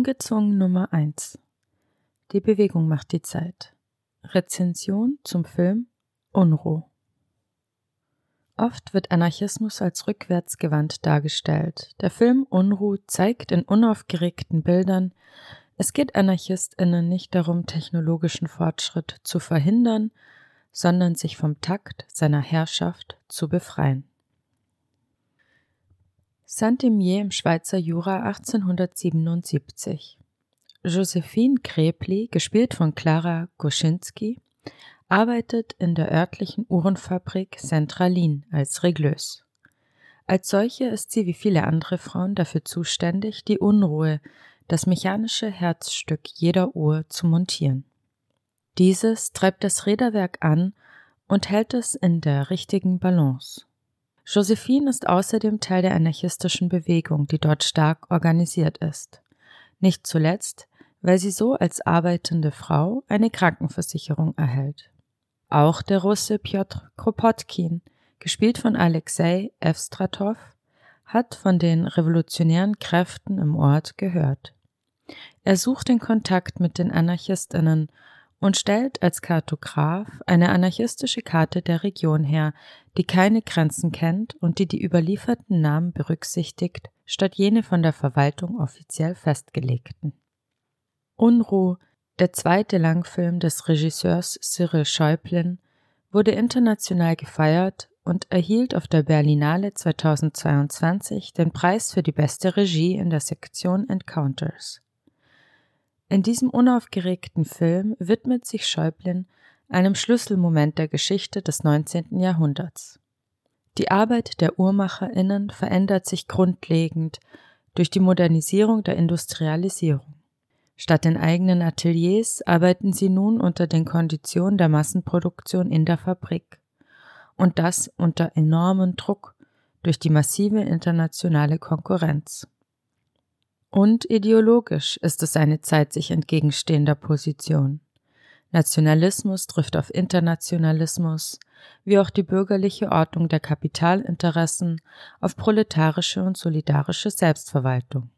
Ungezwungen Nummer 1 Die Bewegung macht die Zeit. Rezension zum Film Unruh. Oft wird Anarchismus als rückwärtsgewandt dargestellt. Der Film Unruh zeigt in unaufgeregten Bildern, es geht AnarchistInnen nicht darum, technologischen Fortschritt zu verhindern, sondern sich vom Takt seiner Herrschaft zu befreien. Saint-Imier im Schweizer Jura 1877. Josephine Krepli, gespielt von Clara Goschinski, arbeitet in der örtlichen Uhrenfabrik Centralin als Regleuse. Als solche ist sie wie viele andere Frauen dafür zuständig, die Unruhe, das mechanische Herzstück jeder Uhr zu montieren. Dieses treibt das Räderwerk an und hält es in der richtigen Balance. Josephine ist außerdem Teil der anarchistischen Bewegung, die dort stark organisiert ist. Nicht zuletzt, weil sie so als arbeitende Frau eine Krankenversicherung erhält. Auch der Russe Piotr Kropotkin, gespielt von Alexei Evstratov, hat von den revolutionären Kräften im Ort gehört. Er sucht den Kontakt mit den Anarchistinnen und stellt als Kartograf eine anarchistische Karte der Region her, die keine Grenzen kennt und die die überlieferten Namen berücksichtigt, statt jene von der Verwaltung offiziell festgelegten. Unruh, der zweite Langfilm des Regisseurs Cyril Schäublin, wurde international gefeiert und erhielt auf der Berlinale 2022 den Preis für die beste Regie in der Sektion Encounters. In diesem unaufgeregten Film widmet sich Schäublin einem Schlüsselmoment der Geschichte des 19. Jahrhunderts. Die Arbeit der UhrmacherInnen verändert sich grundlegend durch die Modernisierung der Industrialisierung. Statt in eigenen Ateliers arbeiten sie nun unter den Konditionen der Massenproduktion in der Fabrik. Und das unter enormem Druck durch die massive internationale Konkurrenz. Und ideologisch ist es eine Zeit sich entgegenstehender Position. Nationalismus trifft auf Internationalismus, wie auch die bürgerliche Ordnung der Kapitalinteressen auf proletarische und solidarische Selbstverwaltung.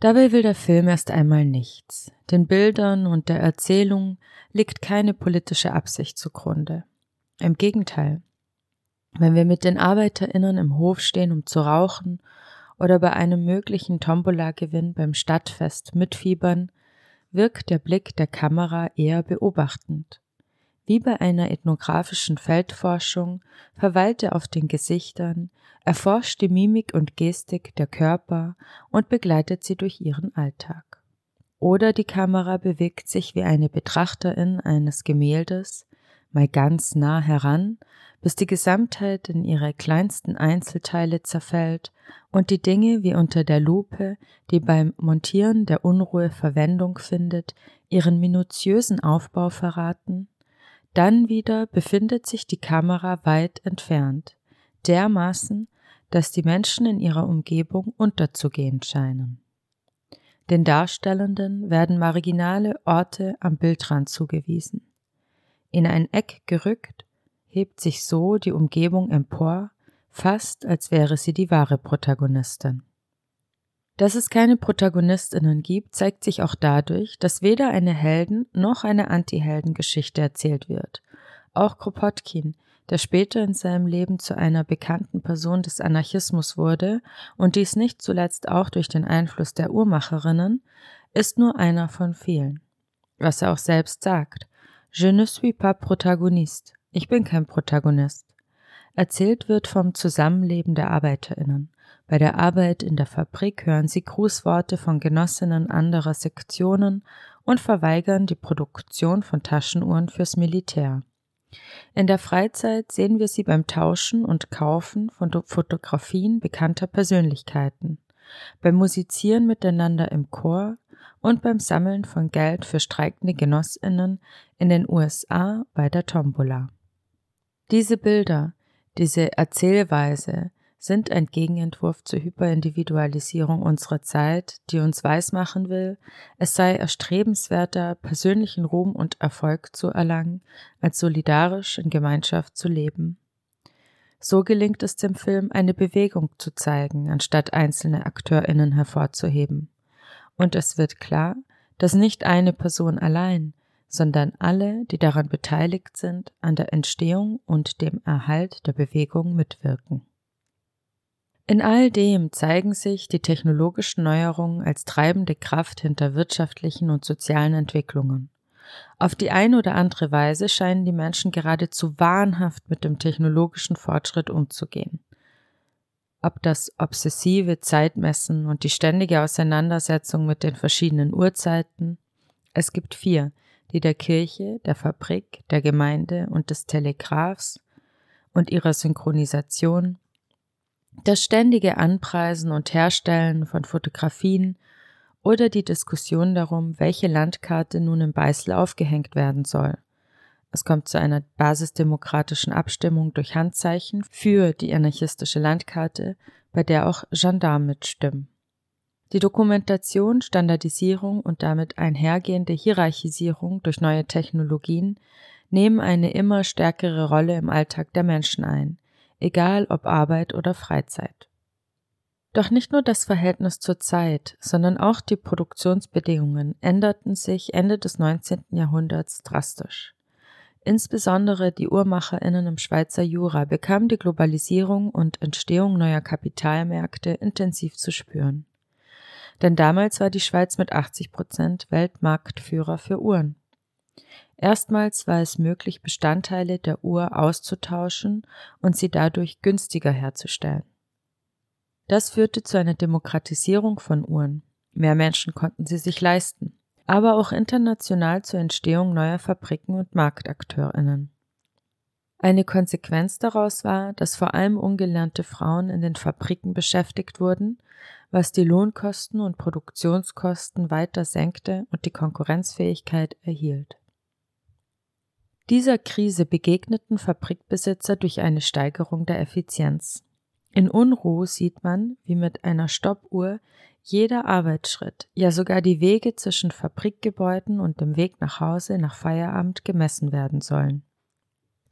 Dabei will der Film erst einmal nichts. Den Bildern und der Erzählung liegt keine politische Absicht zugrunde. Im Gegenteil. Wenn wir mit den ArbeiterInnen im Hof stehen, um zu rauchen oder bei einem möglichen Tombola-Gewinn beim Stadtfest mitfiebern, wirkt der Blick der Kamera eher beobachtend. Wie bei einer ethnografischen Feldforschung verweilt er auf den Gesichtern, erforscht die Mimik und Gestik der Körper und begleitet sie durch ihren Alltag. Oder die Kamera bewegt sich wie eine Betrachterin eines Gemäldes, mal ganz nah heran, bis die Gesamtheit in ihre kleinsten Einzelteile zerfällt und die Dinge wie unter der Lupe, die beim Montieren der Unruhe Verwendung findet, ihren minutiösen Aufbau verraten, dann wieder befindet sich die Kamera weit entfernt, dermaßen, dass die Menschen in ihrer Umgebung unterzugehen scheinen. Den Darstellenden werden marginale Orte am Bildrand zugewiesen. In ein Eck gerückt, hebt sich so die Umgebung empor, fast als wäre sie die wahre Protagonistin. Dass es keine Protagonistinnen gibt, zeigt sich auch dadurch, dass weder eine Helden- noch eine Anti-Helden-Geschichte erzählt wird. Auch Kropotkin, der später in seinem Leben zu einer bekannten Person des Anarchismus wurde und dies nicht zuletzt auch durch den Einfluss der Uhrmacherinnen, ist nur einer von vielen. Was er auch selbst sagt. Je ne suis pas protagoniste. Ich bin kein Protagonist. Erzählt wird vom Zusammenleben der Arbeiterinnen. Bei der Arbeit in der Fabrik hören sie Grußworte von Genossinnen anderer Sektionen und verweigern die Produktion von Taschenuhren fürs Militär. In der Freizeit sehen wir sie beim Tauschen und Kaufen von Fotografien bekannter Persönlichkeiten, beim Musizieren miteinander im Chor und beim Sammeln von Geld für streikende Genossinnen in den USA bei der Tombola. Diese Bilder, diese Erzählweise sind ein Gegenentwurf zur Hyperindividualisierung unserer Zeit, die uns weismachen will, es sei erstrebenswerter, persönlichen Ruhm und Erfolg zu erlangen, als solidarisch in Gemeinschaft zu leben. So gelingt es dem Film, eine Bewegung zu zeigen, anstatt einzelne AkteurInnen hervorzuheben. Und es wird klar, dass nicht eine Person allein, sondern alle, die daran beteiligt sind, an der Entstehung und dem Erhalt der Bewegung mitwirken. In all dem zeigen sich die technologischen Neuerungen als treibende Kraft hinter wirtschaftlichen und sozialen Entwicklungen. Auf die eine oder andere Weise scheinen die Menschen geradezu wahnhaft mit dem technologischen Fortschritt umzugehen. Ob das obsessive Zeitmessen und die ständige Auseinandersetzung mit den verschiedenen Uhrzeiten, es gibt vier, die der Kirche, der Fabrik, der Gemeinde und des Telegraphs und ihrer Synchronisation, das ständige Anpreisen und Herstellen von Fotografien oder die Diskussion darum, welche Landkarte nun im Beißel aufgehängt werden soll. Es kommt zu einer basisdemokratischen Abstimmung durch Handzeichen für die anarchistische Landkarte, bei der auch Gendarmen mitstimmen. Die Dokumentation, Standardisierung und damit einhergehende Hierarchisierung durch neue Technologien nehmen eine immer stärkere Rolle im Alltag der Menschen ein, egal ob Arbeit oder Freizeit. Doch nicht nur das Verhältnis zur Zeit, sondern auch die Produktionsbedingungen änderten sich Ende des 19. Jahrhunderts drastisch. Insbesondere die Uhrmacherinnen im Schweizer Jura bekamen die Globalisierung und Entstehung neuer Kapitalmärkte intensiv zu spüren denn damals war die Schweiz mit 80 Prozent Weltmarktführer für Uhren. Erstmals war es möglich, Bestandteile der Uhr auszutauschen und sie dadurch günstiger herzustellen. Das führte zu einer Demokratisierung von Uhren. Mehr Menschen konnten sie sich leisten, aber auch international zur Entstehung neuer Fabriken und Marktakteurinnen. Eine Konsequenz daraus war, dass vor allem ungelernte Frauen in den Fabriken beschäftigt wurden, was die Lohnkosten und Produktionskosten weiter senkte und die Konkurrenzfähigkeit erhielt. Dieser Krise begegneten Fabrikbesitzer durch eine Steigerung der Effizienz. In Unruh sieht man, wie mit einer Stoppuhr jeder Arbeitsschritt, ja sogar die Wege zwischen Fabrikgebäuden und dem Weg nach Hause nach Feierabend gemessen werden sollen.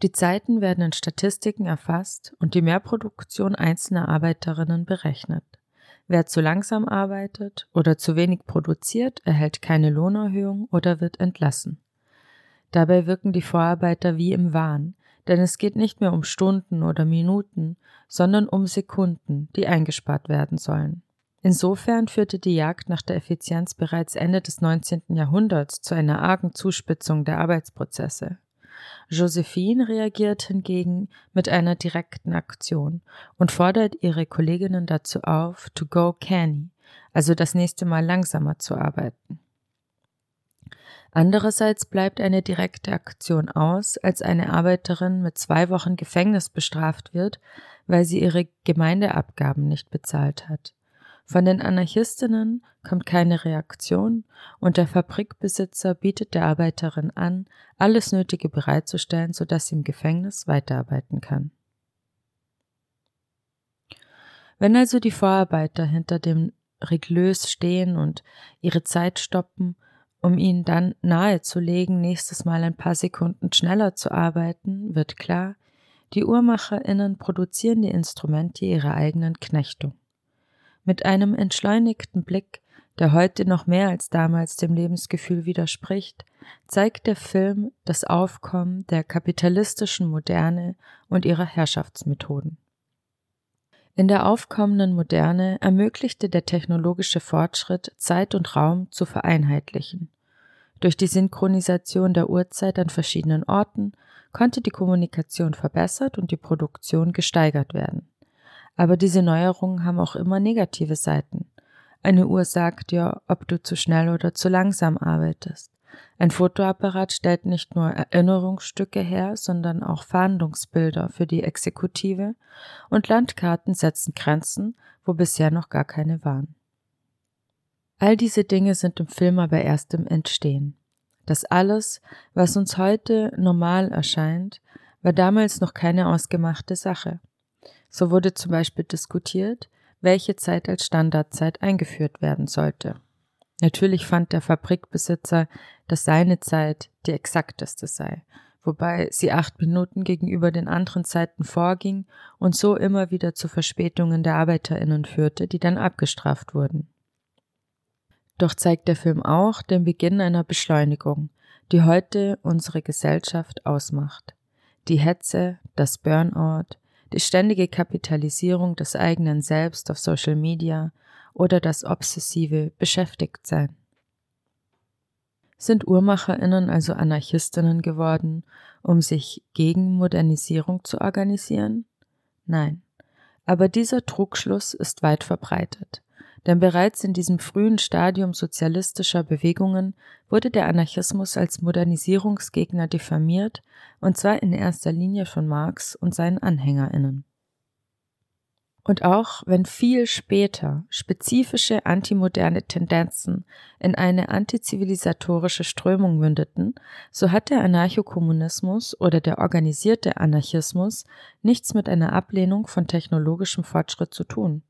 Die Zeiten werden in Statistiken erfasst und die Mehrproduktion einzelner Arbeiterinnen berechnet. Wer zu langsam arbeitet oder zu wenig produziert, erhält keine Lohnerhöhung oder wird entlassen. Dabei wirken die Vorarbeiter wie im Wahn, denn es geht nicht mehr um Stunden oder Minuten, sondern um Sekunden, die eingespart werden sollen. Insofern führte die Jagd nach der Effizienz bereits Ende des 19. Jahrhunderts zu einer argen Zuspitzung der Arbeitsprozesse. Josephine reagiert hingegen mit einer direkten Aktion und fordert ihre Kolleginnen dazu auf, to go canny, also das nächste Mal langsamer zu arbeiten. Andererseits bleibt eine direkte Aktion aus, als eine Arbeiterin mit zwei Wochen Gefängnis bestraft wird, weil sie ihre Gemeindeabgaben nicht bezahlt hat. Von den Anarchistinnen kommt keine Reaktion und der Fabrikbesitzer bietet der Arbeiterin an, alles Nötige bereitzustellen, sodass sie im Gefängnis weiterarbeiten kann. Wenn also die Vorarbeiter hinter dem Reglös stehen und ihre Zeit stoppen, um ihnen dann nahezulegen, nächstes Mal ein paar Sekunden schneller zu arbeiten, wird klar, die UhrmacherInnen produzieren die Instrumente ihrer eigenen Knechtung. Mit einem entschleunigten Blick, der heute noch mehr als damals dem Lebensgefühl widerspricht, zeigt der Film das Aufkommen der kapitalistischen Moderne und ihrer Herrschaftsmethoden. In der aufkommenden Moderne ermöglichte der technologische Fortschritt, Zeit und Raum zu vereinheitlichen. Durch die Synchronisation der Uhrzeit an verschiedenen Orten konnte die Kommunikation verbessert und die Produktion gesteigert werden. Aber diese Neuerungen haben auch immer negative Seiten. Eine Uhr sagt dir, ob du zu schnell oder zu langsam arbeitest. Ein Fotoapparat stellt nicht nur Erinnerungsstücke her, sondern auch Fahndungsbilder für die Exekutive und Landkarten setzen Grenzen, wo bisher noch gar keine waren. All diese Dinge sind im Film aber erst im Entstehen. Das alles, was uns heute normal erscheint, war damals noch keine ausgemachte Sache. So wurde zum Beispiel diskutiert, welche Zeit als Standardzeit eingeführt werden sollte. Natürlich fand der Fabrikbesitzer, dass seine Zeit die exakteste sei, wobei sie acht Minuten gegenüber den anderen Zeiten vorging und so immer wieder zu Verspätungen der Arbeiterinnen führte, die dann abgestraft wurden. Doch zeigt der Film auch den Beginn einer Beschleunigung, die heute unsere Gesellschaft ausmacht. Die Hetze, das Burnout, die ständige Kapitalisierung des eigenen Selbst auf Social Media oder das obsessive Beschäftigtsein. Sind Uhrmacherinnen also Anarchistinnen geworden, um sich gegen Modernisierung zu organisieren? Nein. Aber dieser Trugschluss ist weit verbreitet. Denn bereits in diesem frühen Stadium sozialistischer Bewegungen wurde der Anarchismus als Modernisierungsgegner diffamiert, und zwar in erster Linie von Marx und seinen Anhängerinnen. Und auch wenn viel später spezifische antimoderne Tendenzen in eine antizivilisatorische Strömung mündeten, so hat der Anarchokommunismus oder der organisierte Anarchismus nichts mit einer Ablehnung von technologischem Fortschritt zu tun.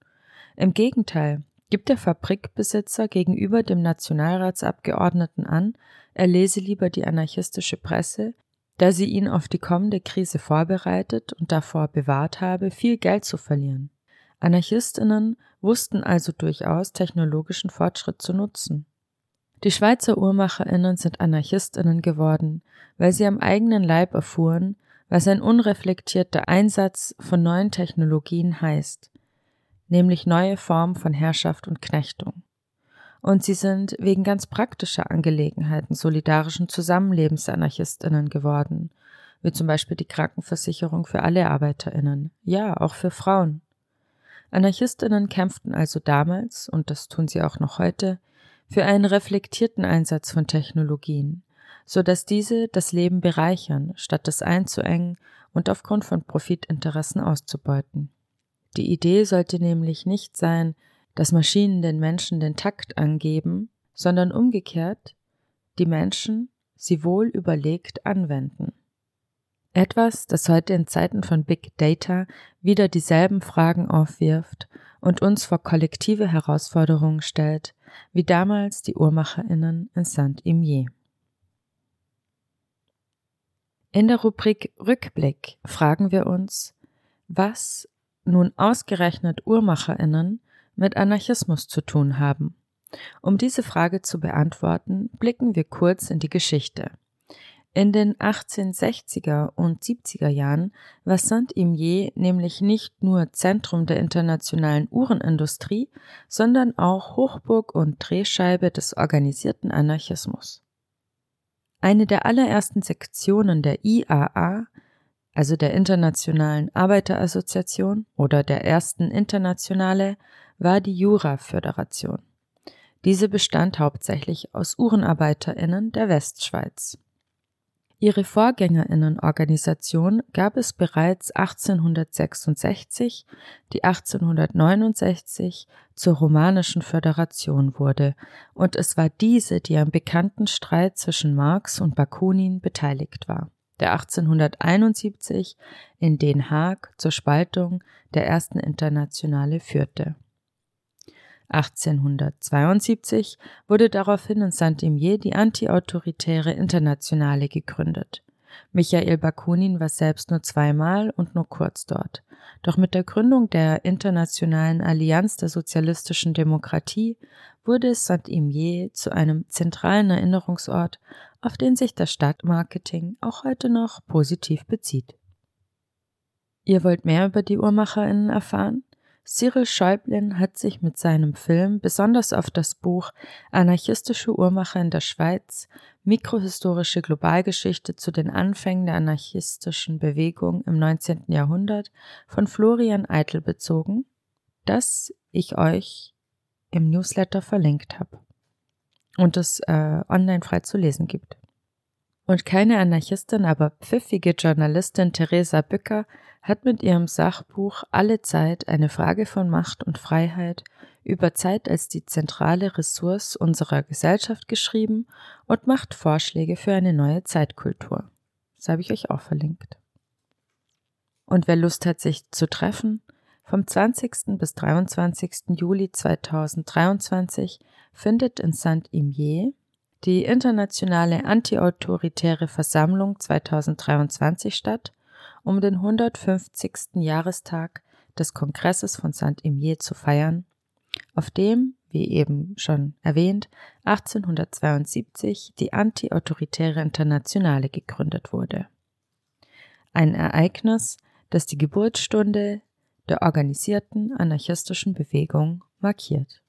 Im Gegenteil, gibt der Fabrikbesitzer gegenüber dem Nationalratsabgeordneten an, er lese lieber die anarchistische Presse, da sie ihn auf die kommende Krise vorbereitet und davor bewahrt habe, viel Geld zu verlieren. Anarchistinnen wussten also durchaus technologischen Fortschritt zu nutzen. Die Schweizer Uhrmacherinnen sind Anarchistinnen geworden, weil sie am eigenen Leib erfuhren, was ein unreflektierter Einsatz von neuen Technologien heißt, nämlich neue Formen von Herrschaft und Knechtung. Und sie sind wegen ganz praktischer Angelegenheiten solidarischen Zusammenlebensanarchistinnen geworden, wie zum Beispiel die Krankenversicherung für alle Arbeiterinnen, ja, auch für Frauen. Anarchistinnen kämpften also damals, und das tun sie auch noch heute, für einen reflektierten Einsatz von Technologien, so dass diese das Leben bereichern, statt es einzuengen und aufgrund von Profitinteressen auszubeuten. Die Idee sollte nämlich nicht sein, dass Maschinen den Menschen den Takt angeben, sondern umgekehrt die Menschen sie wohl überlegt anwenden. Etwas, das heute in Zeiten von Big Data wieder dieselben Fragen aufwirft und uns vor kollektive Herausforderungen stellt, wie damals die Uhrmacherinnen in Saint-Imier. In der Rubrik Rückblick fragen wir uns, was nun ausgerechnet Uhrmacherinnen mit Anarchismus zu tun haben. Um diese Frage zu beantworten, blicken wir kurz in die Geschichte. In den 1860er und 70er Jahren war Saint-Imier nämlich nicht nur Zentrum der internationalen Uhrenindustrie, sondern auch Hochburg und Drehscheibe des organisierten Anarchismus. Eine der allerersten Sektionen der IAA also der Internationalen Arbeiterassoziation oder der ersten Internationale, war die Jura-Föderation. Diese bestand hauptsächlich aus Uhrenarbeiterinnen der Westschweiz. Ihre Vorgängerinnenorganisation gab es bereits 1866, die 1869 zur Romanischen Föderation wurde, und es war diese, die am bekannten Streit zwischen Marx und Bakunin beteiligt war der 1871 in Den Haag zur Spaltung der ersten Internationale führte. 1872 wurde daraufhin in Saint-Imier die antiautoritäre Internationale gegründet. Michael Bakunin war selbst nur zweimal und nur kurz dort. Doch mit der Gründung der Internationalen Allianz der sozialistischen Demokratie wurde Saint-Imier zu einem zentralen Erinnerungsort auf den sich das Stadtmarketing auch heute noch positiv bezieht. Ihr wollt mehr über die UhrmacherInnen erfahren? Cyril Schäublin hat sich mit seinem Film besonders auf das Buch Anarchistische Uhrmacher in der Schweiz, mikrohistorische Globalgeschichte zu den Anfängen der anarchistischen Bewegung im 19. Jahrhundert von Florian Eitel bezogen, das ich euch im Newsletter verlinkt habe und es äh, online frei zu lesen gibt. Und keine Anarchistin, aber pfiffige Journalistin Theresa Bücker hat mit ihrem Sachbuch Alle Zeit eine Frage von Macht und Freiheit über Zeit als die zentrale Ressource unserer Gesellschaft geschrieben und macht Vorschläge für eine neue Zeitkultur. Das habe ich euch auch verlinkt. Und wer Lust hat, sich zu treffen, vom 20. bis 23. Juli 2023 findet in Saint-Imier die internationale antiautoritäre Versammlung 2023 statt, um den 150. Jahrestag des Kongresses von Saint-Imier zu feiern, auf dem, wie eben schon erwähnt, 1872 die Anti-Autoritäre Internationale gegründet wurde. Ein Ereignis, das die Geburtsstunde der organisierten anarchistischen Bewegung markiert.